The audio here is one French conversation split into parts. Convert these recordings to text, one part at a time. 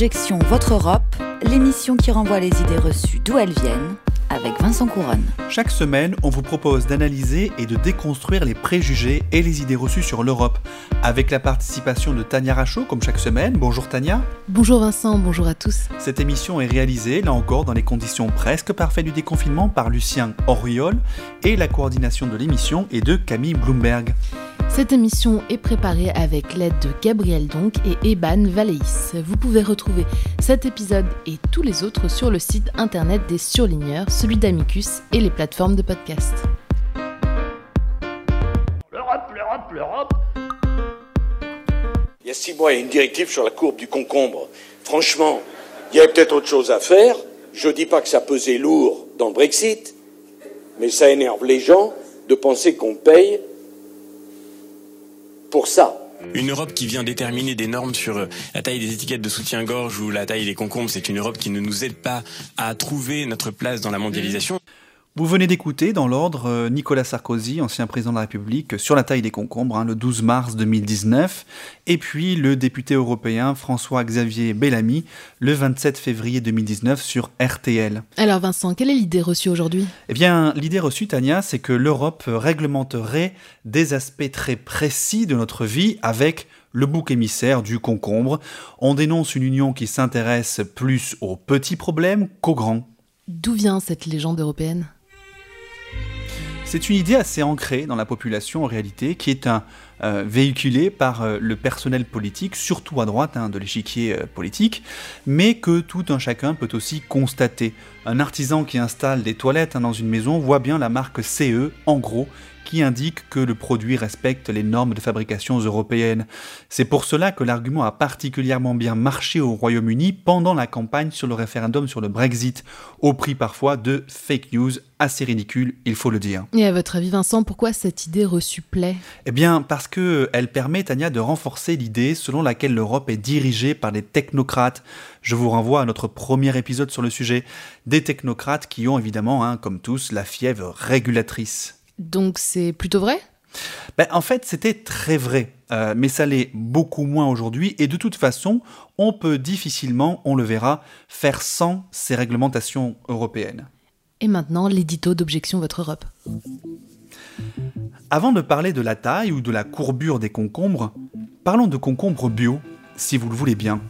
Objection Votre Europe, l'émission qui renvoie les idées reçues d'où elles viennent, avec Vincent Couronne. Chaque semaine, on vous propose d'analyser et de déconstruire les préjugés et les idées reçues sur l'Europe, avec la participation de Tania Rachaud, comme chaque semaine. Bonjour Tania. Bonjour Vincent, bonjour à tous. Cette émission est réalisée, là encore, dans les conditions presque parfaites du déconfinement par Lucien Oriol, et la coordination de l'émission est de Camille Bloomberg. Cette émission est préparée avec l'aide de Gabriel Donk et Eban Valéis. Vous pouvez retrouver cet épisode et tous les autres sur le site internet des surligneurs, celui d'Amicus et les plateformes de podcast. L'Europe, l'Europe, l'Europe. Il y a six mois, il y a une directive sur la courbe du concombre. Franchement, il y avait peut-être autre chose à faire. Je ne dis pas que ça pesait lourd dans le Brexit, mais ça énerve les gens de penser qu'on paye Une Europe qui vient déterminer des normes sur euh, la taille des étiquettes de soutien-gorge ou la taille des concombres, c'est une Europe qui ne nous aide pas à trouver notre place dans la mondialisation. Vous venez d'écouter dans l'ordre euh, Nicolas Sarkozy, ancien président de la République, sur la taille des concombres, hein, le 12 mars 2019, et puis le député européen François-Xavier Bellamy, le 27 février 2019 sur RTL. Alors Vincent, quelle est l'idée reçue aujourd'hui? Eh bien, l'idée reçue, Tania, c'est que l'Europe réglementerait des aspects très précis de notre vie avec le bouc émissaire du concombre. On dénonce une union qui s'intéresse plus aux petits problèmes qu'aux grands. D'où vient cette légende européenne? C'est une idée assez ancrée dans la population en réalité, qui est euh, véhiculée par euh, le personnel politique, surtout à droite hein, de l'échiquier euh, politique, mais que tout un chacun peut aussi constater. Un artisan qui installe des toilettes hein, dans une maison voit bien la marque CE, en gros, qui indique que le produit respecte les normes de fabrication européennes. C'est pour cela que l'argument a particulièrement bien marché au Royaume-Uni pendant la campagne sur le référendum sur le Brexit, au prix parfois de fake news assez ridicule, il faut le dire. Et à votre avis, Vincent, pourquoi cette idée reçue plaît? Eh bien, parce qu'elle permet, Tania, de renforcer l'idée selon laquelle l'Europe est dirigée par des technocrates. Je vous renvoie à notre premier épisode sur le sujet. Des technocrates qui ont évidemment, hein, comme tous, la fièvre régulatrice. Donc c'est plutôt vrai? Ben, En fait, c'était très vrai, euh, mais ça l'est beaucoup moins aujourd'hui, et de toute façon, on peut difficilement, on le verra, faire sans ces réglementations européennes. Et maintenant, l'édito d'Objection Votre Europe. Avant de parler de la taille ou de la courbure des concombres, parlons de concombres bio, si vous le voulez bien.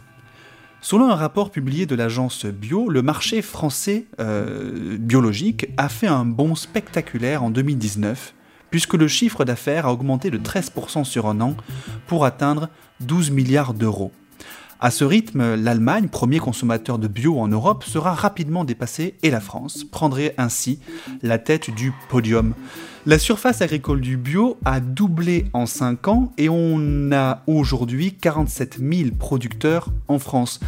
Selon un rapport publié de l'agence Bio, le marché français euh, biologique a fait un bond spectaculaire en 2019, puisque le chiffre d'affaires a augmenté de 13% sur un an pour atteindre 12 milliards d'euros. À ce rythme, l'Allemagne, premier consommateur de bio en Europe, sera rapidement dépassée et la France prendrait ainsi la tête du podium. La surface agricole du bio a doublé en 5 ans et on a aujourd'hui 47 000 producteurs en France.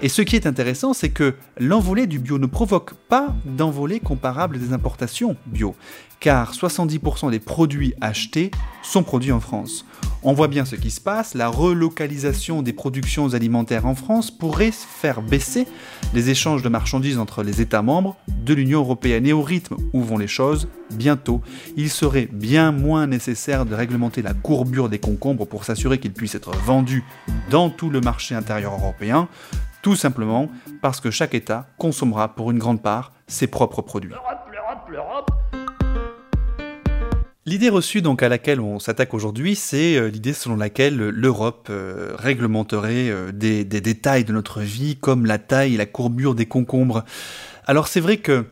Et ce qui est intéressant, c'est que l'envolée du bio ne provoque pas d'envolée comparable des importations bio, car 70% des produits achetés sont produits en France. On voit bien ce qui se passe, la relocalisation des productions alimentaires en France pourrait faire baisser les échanges de marchandises entre les États membres de l'Union européenne. Et au rythme où vont les choses, bientôt, il serait bien moins nécessaire de réglementer la courbure des concombres pour s'assurer qu'ils puissent être vendus dans tout le marché intérieur européen, tout simplement parce que chaque État consommera pour une grande part ses propres produits. L'idée reçue donc à laquelle on s'attaque aujourd'hui, c'est euh, l'idée selon laquelle l'Europe euh, réglementerait euh, des, des, détails de notre vie comme la taille et la courbure des concombres. Alors c'est vrai que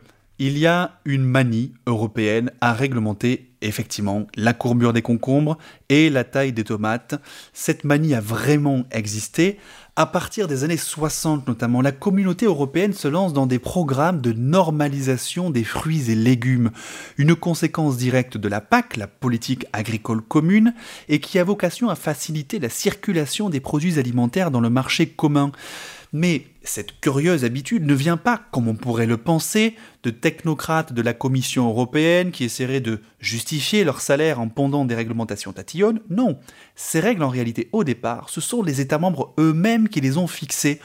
il y a une manie européenne à réglementer effectivement la courbure des concombres et la taille des tomates. Cette manie a vraiment existé. À partir des années 60 notamment, la communauté européenne se lance dans des programmes de normalisation des fruits et légumes, une conséquence directe de la PAC, la politique agricole commune, et qui a vocation à faciliter la circulation des produits alimentaires dans le marché commun. Mais cette curieuse habitude ne vient pas, comme on pourrait le penser, de technocrates de la Commission européenne qui essaieraient de justifier leur salaire en pendant des réglementations tatillonnes. Non, ces règles en réalité au départ, ce sont les États membres eux-mêmes qui les ont fixées.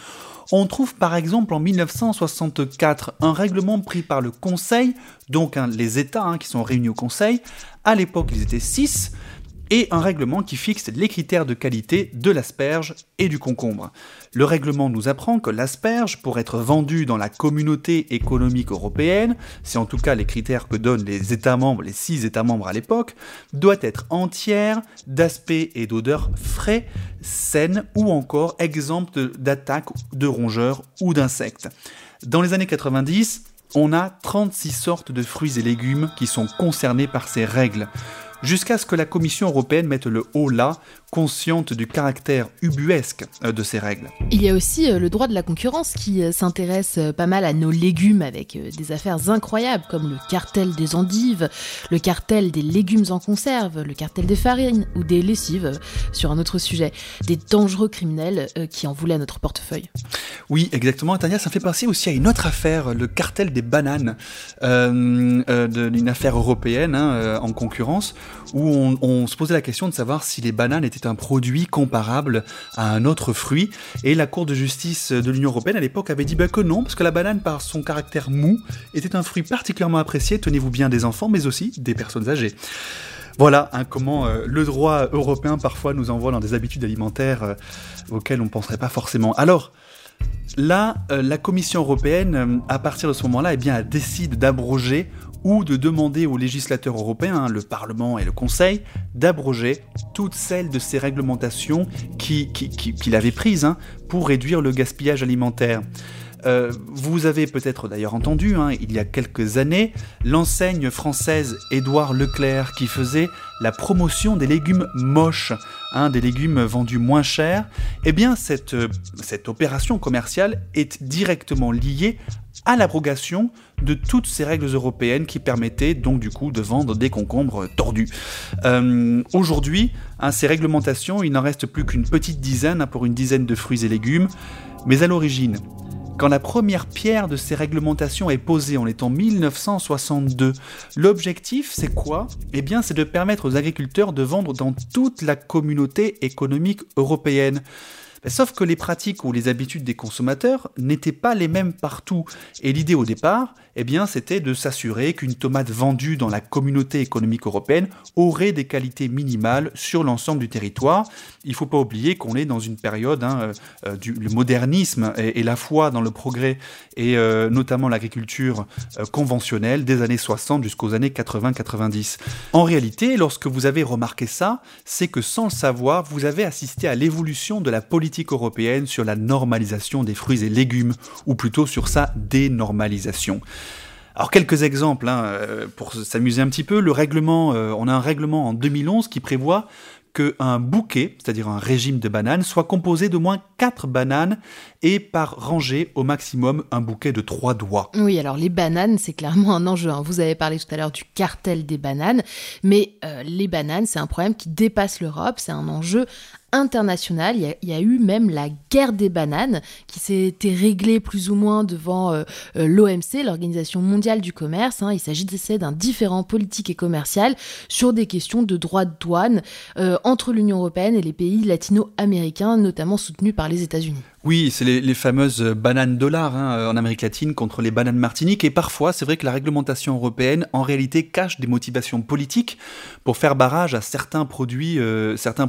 On trouve par exemple en 1964 un règlement pris par le Conseil, donc hein, les États hein, qui sont réunis au Conseil. À l'époque, ils étaient six et un règlement qui fixe les critères de qualité de l'asperge et du concombre. Le règlement nous apprend que l'asperge, pour être vendue dans la communauté économique européenne, c'est en tout cas les critères que donnent les États membres, les six États membres à l'époque, doit être entière, d'aspect et d'odeur frais, saine ou encore exempte d'attaques de rongeurs ou d'insectes. Dans les années 90, on a 36 sortes de fruits et légumes qui sont concernés par ces règles jusqu'à ce que la Commission européenne mette le haut là, consciente du caractère ubuesque euh, de ces règles. Il y a aussi euh, le droit de la concurrence qui euh, s'intéresse pas mal à nos légumes avec des affaires incroyables comme le cartel des endives, le cartel des légumes en conserve, le cartel des farines ou des lessives, sur un autre sujet, des dangereux criminels qui en voulaient à notre portefeuille. Oui, exactement. Tania, ça fait penser aussi à une autre affaire, le cartel des bananes, euh, d'une affaire européenne hein, en concurrence, où on, se posait la question de savoir si les bananes étaient un produit comparable à un autre fruit. Et la Cour de justice de l'Union européenne à l'époque avait dit bah, que non, parce que la banane, par son caractère mou, était un fruit particulièrement apprécié, tenez-vous bien, des enfants, mais aussi des personnes âgées. Voilà hein, comment euh, le droit européen parfois nous envoie dans des habitudes alimentaires euh, auxquelles on ne penserait pas forcément. Alors, là, euh, la Commission européenne, à partir de ce moment-là, eh bien, décide d'abroger ou de demander aux législateurs européens, le Parlement et le Conseil, d'abroger toutes celles de ces réglementations qu'il qui, avait prises hein, pour réduire le gaspillage alimentaire. Euh, vous avez peut-être d'ailleurs entendu, hein, il y a quelques années, l'enseigne française Édouard Leclerc qui faisait la promotion des légumes moches, hein, des légumes vendus moins cher. Eh bien, cette, cette opération commerciale est directement liée à l'abrogation de toutes ces règles européennes qui permettaient donc du coup de vendre des concombres tordus. Euh, aujourd'hui, hein, ces réglementations, il n'en reste plus qu'une petite dizaine pour une dizaine de fruits et légumes, mais à l'origine, quand la première pierre de ces réglementations est posée, on est en 1962. L'objectif, c'est quoi? Eh bien, c'est de permettre aux agriculteurs de vendre dans toute la communauté économique européenne. Sauf que les pratiques ou les habitudes des consommateurs n'étaient pas les mêmes partout. Et l'idée au départ, eh bien, c'était de s'assurer qu'une tomate vendue dans la communauté économique européenne aurait des qualités minimales sur l'ensemble du territoire. Il ne faut pas oublier qu'on est dans une période, hein, euh, euh, du modernisme et, la foi dans le progrès, et euh, notamment l'agriculture conventionnelle des années 60 jusqu'aux années 80-90. En réalité, lorsque vous avez remarqué ça, c'est que sans le savoir, vous avez assisté à l'évolution de la politique européenne sur la normalisation des fruits et légumes, ou plutôt sur sa dénormalisation. Alors quelques exemples hein, euh, pour s'amuser un petit peu. Le règlement, euh, on a un règlement en 2011 qui prévoit qu'un bouquet, c'est-à-dire un régime de bananes, soit composé d'au moins 4 bananes et par rangée au maximum un bouquet de 3 doigts. Oui, alors les bananes, c'est clairement un enjeu. Hein. Vous avez parlé tout à l'heure du cartel des bananes, mais euh, les bananes, c'est un problème qui dépasse l'Europe, c'est un enjeu international. Il y, a, eu même la guerre des bananes qui s'était réglée plus ou moins devant euh, euh, l'OMC, l'Organisation mondiale du commerce. Hein. Il s'agissait d'un différent politique et commercial sur des questions de droits de douane euh, entre l'Union européenne et les pays latino-américains, notamment soutenus par les États-Unis. Oui, c'est les, fameuses bananes dollars hein, en Amérique latine contre les bananes martiniques. Et parfois, c'est vrai que la réglementation européenne, en réalité, cache des motivations politiques pour faire barrage à certains produits,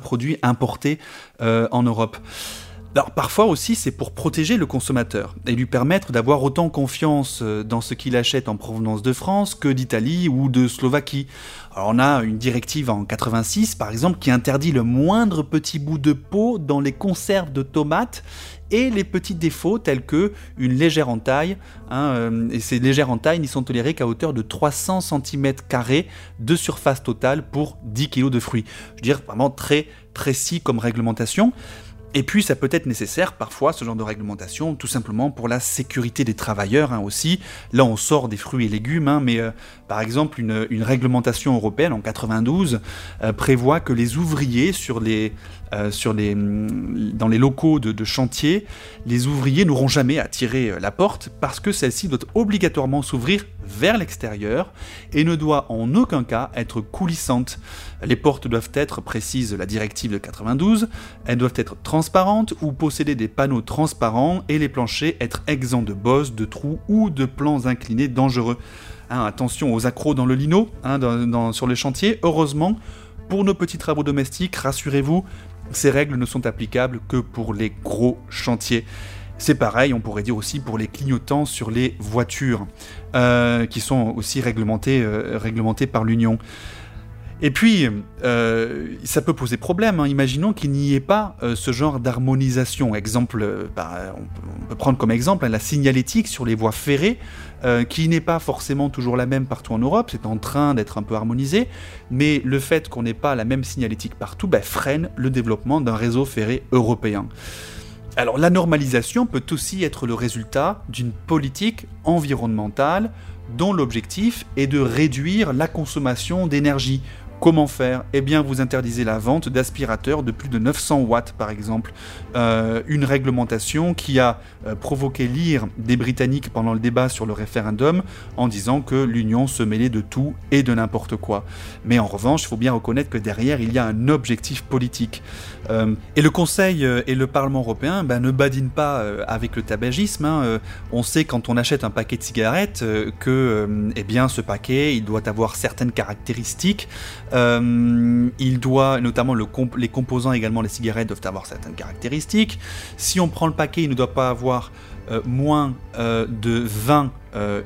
produits importés euh, en Europe. Parfois aussi c'est pour protéger le consommateur et lui permettre d'avoir autant confiance euh, dans ce qu'il achète en provenance de France que d'Italie ou de Slovaquie. Alors on a une directive en 86 par exemple qui interdit le moindre petit bout de peau dans les conserves de tomates et les petits défauts tels que une légère entaille, hein, euh, et ces légères entailles n'y sont tolérées qu'à hauteur de 300 cm de surface totale pour 10 kg de fruits. Je veux dire vraiment très précis comme réglementation. Et puis ça peut être nécessaire parfois ce genre de réglementation tout simplement pour la sécurité des travailleurs hein, aussi. Là on sort des fruits et légumes, hein, mais euh, par exemple une, réglementation européenne en 92 euh, prévoit que les ouvriers sur les, euh, sur les, mm, dans les locaux de, chantier, les ouvriers n'auront jamais à tirer la porte parce que celle-ci doit obligatoirement s'ouvrir vers l'extérieur et ne doit en aucun cas être coulissante. Les portes doivent être, précise la directive de 92, elles doivent être transparentes ou posséder des panneaux transparents et les planchers être exempts de bosses, de trous ou de plans inclinés dangereux. Hein, attention aux accros dans le lino, hein, sur les chantiers. Heureusement, Pour nos petits travaux domestiques, rassurez-vous, ces règles ne sont applicables que pour les gros chantiers. C'est pareil, on pourrait dire aussi pour les clignotants sur les voitures, euh, qui sont aussi réglementés, euh, par l'Union. Et puis, euh, ça peut poser problème. Hein. Imaginons qu'il n'y ait pas ce genre d'harmonisation. Exemple, bah, on, peut prendre comme exemple hein, la signalétique sur les voies ferrées, qui n'est pas forcément toujours la même partout en Europe. C'est en train d'être un peu harmonisé, mais le fait qu'on n'ait pas la même signalétique partout bah, freine le développement d'un réseau ferré européen. Alors, la normalisation peut aussi être le résultat d'une politique environnementale dont l'objectif est de réduire la consommation d'énergie Comment faire? Eh bien, vous interdisez la vente d'aspirateurs de plus de 900 watts, par exemple. Euh, une réglementation qui a euh, provoqué l'ire des Britanniques pendant le débat sur le référendum en disant que l'Union se mêlait de tout et de n'importe quoi. Mais en revanche, il faut bien reconnaître que derrière, il y a un objectif politique. Euh, et le Conseil et le Parlement européen ben, ne badinent pas avec le tabagisme. Hein. On sait quand on achète un paquet de cigarettes que eh bien, ce paquet il doit avoir certaines caractéristiques. Euh, il doit, notamment le les composants également, les cigarettes doivent avoir certaines caractéristiques. Si on prend le paquet, il ne doit pas avoir euh, moins euh, de 20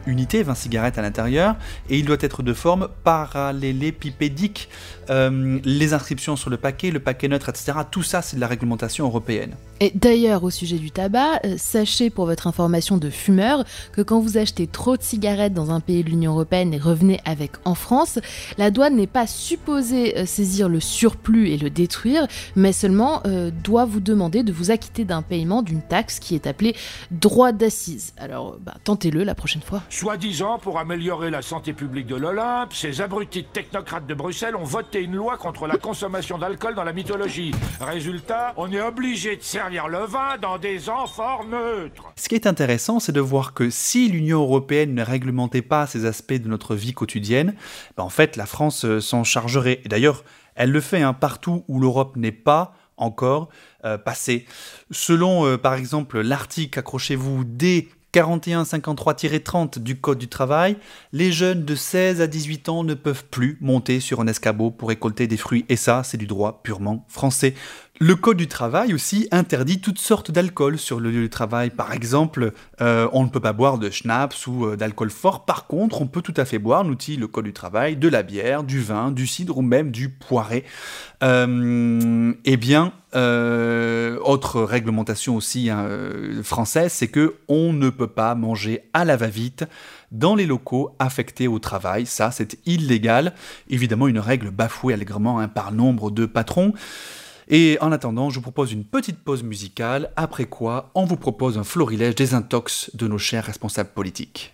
unités, 20 cigarettes à l'intérieur, et il doit être de forme parallélépipédique. les inscriptions sur le paquet, le paquet neutre, etc., tout ça c'est de la réglementation européenne. Et d'ailleurs, au sujet du tabac, euh, sachez pour votre information de fumeur que quand vous achetez trop de cigarettes dans un pays de l'Union Européenne et revenez avec en France, la douane n'est pas supposée euh, saisir le surplus et le détruire, mais seulement euh, doit vous demander de vous acquitter d'un paiement d'une taxe qui est appelée droit d'assise. Alors, bah, tentez-le la prochaine fois. Soi-disant, pour améliorer la santé publique de l'Olympe, ces abrutis technocrates de Bruxelles ont voté une loi contre la consommation d'alcool dans la mythologie. Résultat, on est obligé de servir le vin dans des amphores neutres. Ce qui est intéressant, c'est de voir que si l'Union européenne ne réglementait pas ces aspects de notre vie quotidienne, ben en fait la France euh, s'en chargerait. Et d'ailleurs, elle le fait hein, partout où l'Europe n'est pas encore euh, passée. Selon euh, par exemple l'article, accrochez-vous, D 4153-30 du Code du travail, les jeunes de 16 à 18 ans ne peuvent plus monter sur un escabeau pour récolter des fruits. Et ça, c'est du droit purement français. Le code du travail aussi interdit toutes sortes d'alcool sur le lieu du travail. Par exemple, euh, on ne peut pas boire de schnapps ou euh, d'alcool fort. Par contre, on peut tout à fait boire, nous le code du travail, de la bière, du vin, du cidre ou même du poiré. Euh, eh bien, autre réglementation aussi hein, française, c'est que on ne peut pas manger à la va-vite dans les locaux affectés au travail. Ça, c'est illégal. Évidemment, une règle bafouée allègrement hein, par nombre de patrons. Et en attendant, je vous propose une petite pause musicale, après quoi on vous propose un florilège des intox de nos chers responsables politiques.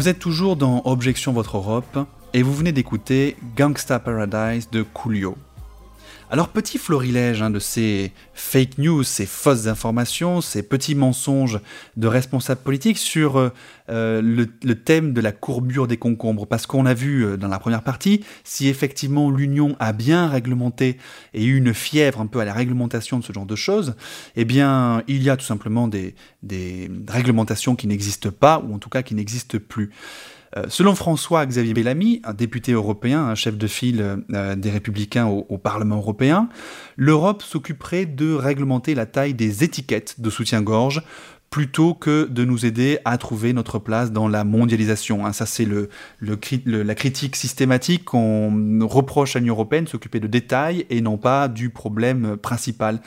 Vous êtes toujours dans Objection Votre Europe et vous venez d'écouter Gangsta Paradise de Coolio. Alors petit florilège hein, de ces fake news, ces fausses informations, ces petits mensonges de responsables politiques sur euh, euh, le, thème de la courbure des concombres. Parce qu'on a vu euh, dans la première partie, si effectivement l'Union a bien réglementé et eu une fièvre un peu à la réglementation de ce genre de choses, eh bien il y a tout simplement des, des réglementations qui n'existent pas, ou en tout cas qui n'existent plus. Euh, selon François-Xavier Bellamy, un député européen, un chef de file euh, des républicains au, Parlement européen, l'Europe s'occuperait de réglementer la taille des étiquettes de soutien-gorge plutôt que de nous aider à trouver notre place dans la mondialisation. Hein. ça, c'est la critique systématique qu'on reproche à l'Union européenne, s'occuper de détails et non pas du problème principal.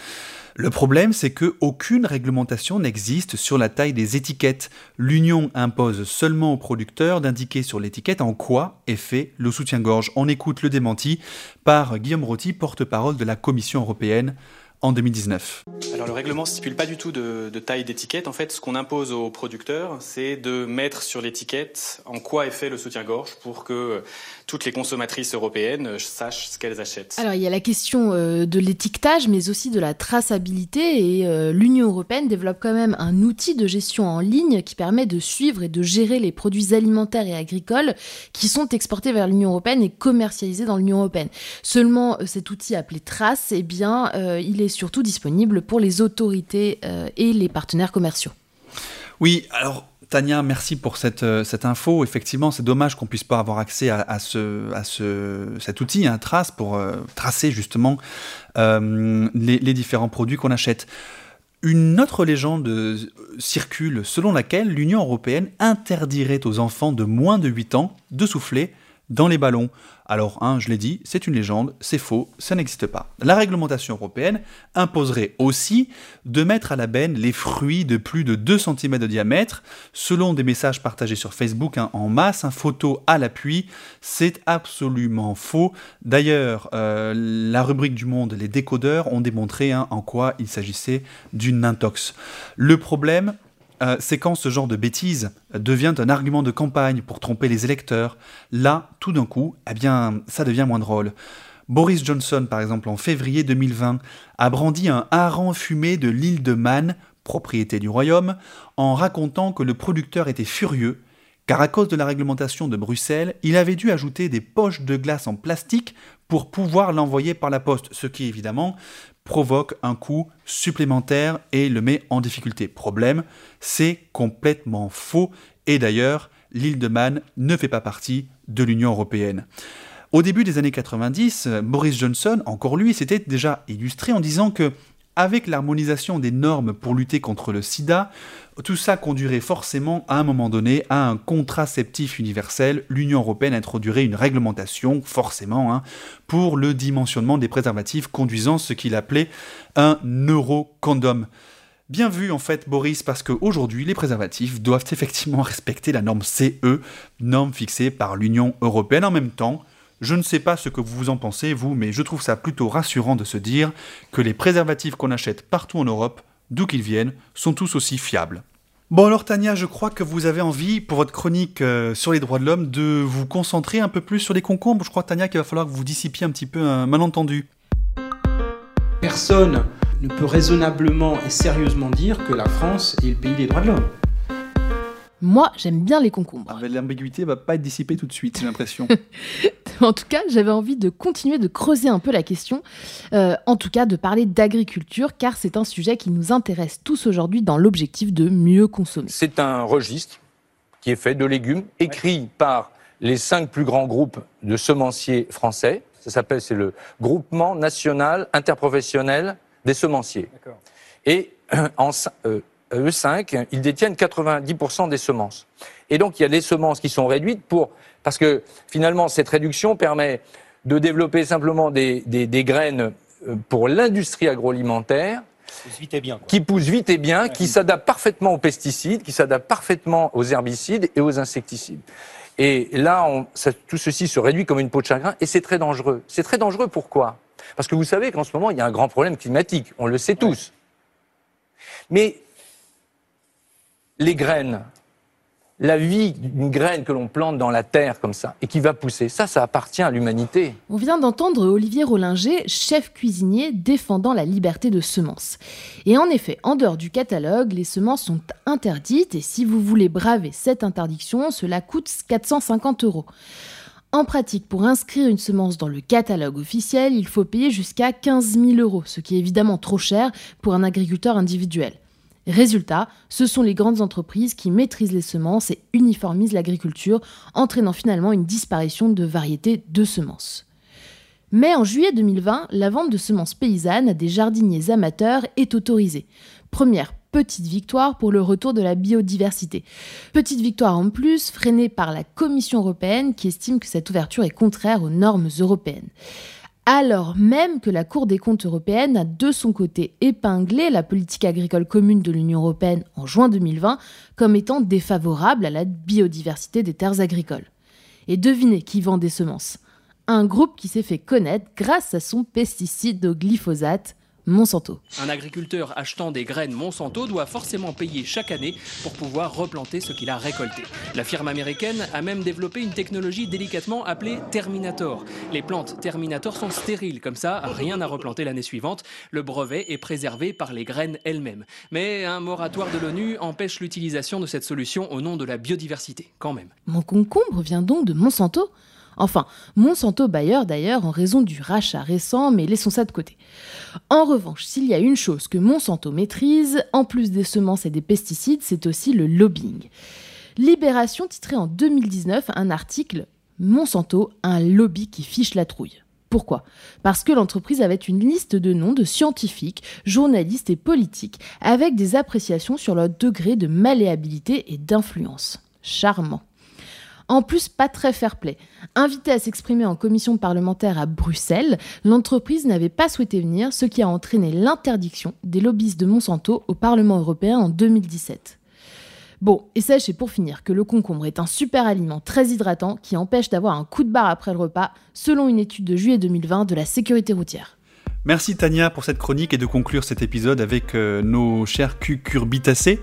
Le problème, c'est que aucune réglementation n'existe sur la taille des étiquettes. L'Union impose seulement aux producteurs d'indiquer sur l'étiquette en quoi est fait le soutien-gorge. On écoute le démenti par Guillaume Rotti, porte-parole de la Commission européenne en 2019. Alors le règlement ne stipule pas du tout de, taille d'étiquette. En fait, ce qu'on impose aux producteurs, c'est de mettre sur l'étiquette en quoi est fait le soutien-gorge pour que toutes les consommatrices européennes sachent ce qu'elles achètent. Alors il y a la question euh, de l'étiquetage, mais aussi de la traçabilité. Et euh, l'Union européenne développe quand même un outil de gestion en ligne qui permet de suivre et de gérer les produits alimentaires et agricoles qui sont exportés vers l'Union européenne et commercialisés dans l'Union européenne. Seulement, euh, cet outil appelé Trace, eh bien, il est surtout disponible pour les autorités euh, et les partenaires commerciaux. Oui, alors Tania, merci pour cette, euh, cette info. Effectivement, c'est dommage qu'on puisse pas avoir accès à, ce, à ce, cet outil, un trace, pour euh, tracer justement les, les, différents produits qu'on achète. Une autre légende circule selon laquelle l'Union européenne interdirait aux enfants de moins de 8 ans de souffler dans les ballons. Alors, hein, je l'ai dit, c'est une légende, c'est faux, ça n'existe pas. La réglementation européenne imposerait aussi de mettre à la benne les fruits de plus de 2 cm de diamètre, selon des messages partagés sur Facebook hein, en masse, un photo à l'appui, c'est absolument faux. D'ailleurs, euh, la rubrique du Monde, les décodeurs, ont démontré hein, en quoi il s'agissait d'une intox. Le problème, euh, c'est quand ce genre de bêtise devient un argument de campagne pour tromper les électeurs. Là, tout d'un coup, eh bien, ça devient moins drôle. Boris Johnson, par exemple, en février 2020, a brandi un hareng fumé de l'île de Man, propriété du royaume, en racontant que le producteur était furieux, car à cause de la réglementation de Bruxelles, il avait dû ajouter des poches de glace en plastique pour pouvoir l'envoyer par la poste, ce qui évidemment provoque un coût supplémentaire et le met en difficulté. Problème, c'est complètement faux et d'ailleurs, l'île de Man ne fait pas partie de l'Union européenne. Au début des années 90, Boris Johnson, encore lui, s'était déjà illustré en disant que avec l'harmonisation des normes pour lutter contre le sida, tout ça conduirait forcément à un moment donné à un contraceptif universel. L'Union européenne introduirait une réglementation, forcément, hein, pour le dimensionnement des préservatifs, conduisant ce qu'il appelait un eurocondom. Bien vu en fait Boris parce qu'aujourd'hui les préservatifs doivent effectivement respecter la norme CE, norme fixée par l'Union européenne en même temps. Je ne sais pas ce que vous en pensez, vous, mais je trouve ça plutôt rassurant de se dire que les préservatifs qu'on achète partout en Europe, d'où qu'ils viennent, sont tous aussi fiables. Bon alors Tania, je crois que vous avez envie, pour votre chronique euh, sur les droits de l'homme, de vous concentrer un peu plus sur les concombres. Je crois Tania qu'il va falloir que vous dissipiez un petit peu un malentendu. Personne ne peut raisonnablement et sérieusement dire que la France est le pays des droits de l'homme. Moi, j'aime bien les concombres. Ah, L'ambiguïté va pas être dissipée tout de suite, j'ai l'impression. en tout cas, j'avais envie de continuer de creuser un peu la question, euh, en tout cas de parler d'agriculture, car c'est un sujet qui nous intéresse tous aujourd'hui dans l'objectif de mieux consommer. C'est un registre qui est fait de légumes, écrit par les cinq plus grands groupes de semenciers français. Ça s'appelle, c'est le Groupement national interprofessionnel des semenciers. Et en, euh, eux 5, ils détiennent 90% des semences. Et donc, il y a des semences qui sont réduites pour, parce que finalement, cette réduction permet de développer simplement des, graines euh, pour l'industrie agroalimentaire. Qui poussent vite et bien, qui s'adaptent parfaitement aux pesticides, qui s'adaptent parfaitement aux herbicides et aux insecticides. Et là, tout ceci se réduit comme une peau de chagrin et c'est très dangereux. C'est très dangereux pourquoi? Parce que vous savez qu'en ce moment, il y a un grand problème climatique. On le sait tous. Mais les graines, la vie d'une graine que l'on plante dans la terre comme ça et qui va pousser. Ça, ça appartient à l'humanité. On vient d'entendre Olivier Rollinger, chef cuisinier défendant la liberté de semences. Et en effet, en dehors du catalogue, les semences sont interdites et si vous voulez braver cette interdiction, cela coûte 450 euros. En pratique, pour inscrire une semence dans le catalogue officiel, il faut payer jusqu'à 15 000 euros, ce qui est évidemment trop cher pour un agriculteur individuel. Résultat, ce sont les grandes entreprises qui maîtrisent les semences et uniformisent l'agriculture, entraînant finalement une disparition de variétés de semences. Mais en juillet 2020, la vente de semences paysannes à des jardiniers amateurs est autorisée. Première petite victoire pour le retour de la biodiversité. Petite victoire en plus, freinée par la Commission européenne qui estime que cette ouverture est contraire aux normes européennes alors même que la Cour des comptes européenne a de son côté épinglé la politique agricole commune de l'Union européenne en juin 2020 comme étant défavorable à la biodiversité des terres agricoles. Et devinez qui vend des semences? Un groupe qui s'est fait connaître grâce à son pesticide au glyphosate, Monsanto. Un agriculteur achetant des graines Monsanto doit forcément payer chaque année pour pouvoir replanter ce qu'il a récolté. La firme américaine a même développé une technologie délicatement appelée Terminator. Les plantes Terminator sont stériles, comme ça, rien à replanter l'année suivante. Le brevet est préservé par les graines elles-mêmes. Mais un moratoire de l'ONU empêche l'utilisation de cette solution au nom de la biodiversité, quand même. Mon concombre vient donc de Monsanto Enfin, Monsanto Bayer d'ailleurs en raison du rachat récent, mais laissons ça de côté. En revanche, s'il y a une chose que Monsanto maîtrise, en plus des semences et des pesticides, c'est aussi le lobbying. Libération titrait en 2019 un article Monsanto, un lobby qui fiche la trouille. Pourquoi? Parce que l'entreprise avait une liste de noms de scientifiques, journalistes et politiques avec des appréciations sur leur degré de malléabilité et d'influence. Charmant. En plus, pas très fair-play. Invité à s'exprimer en commission parlementaire à Bruxelles, l'entreprise n'avait pas souhaité venir, ce qui a entraîné l'interdiction des lobbyistes de Monsanto au Parlement européen en 2017. Bon, et sachez pour finir que le concombre est un super aliment très hydratant qui empêche d'avoir un coup de barre après le repas, selon une étude de juillet 2020 de la sécurité routière. Merci Tania pour cette chronique et de conclure cet épisode avec euh, nos chers cucurbitacés.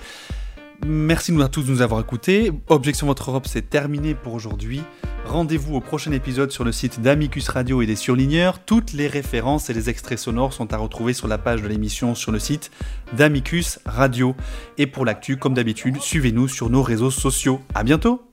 Merci à tous de nous avoir écoutés. Objection Votre Europe, c'est terminé pour aujourd'hui. Rendez-vous au prochain épisode sur le site d'Amicus Radio et des surligneurs. Toutes les références et les extraits sonores sont à retrouver sur la page de l'émission sur le site d'Amicus Radio. Et pour l'actu, comme d'habitude, suivez-nous sur nos réseaux sociaux. À bientôt!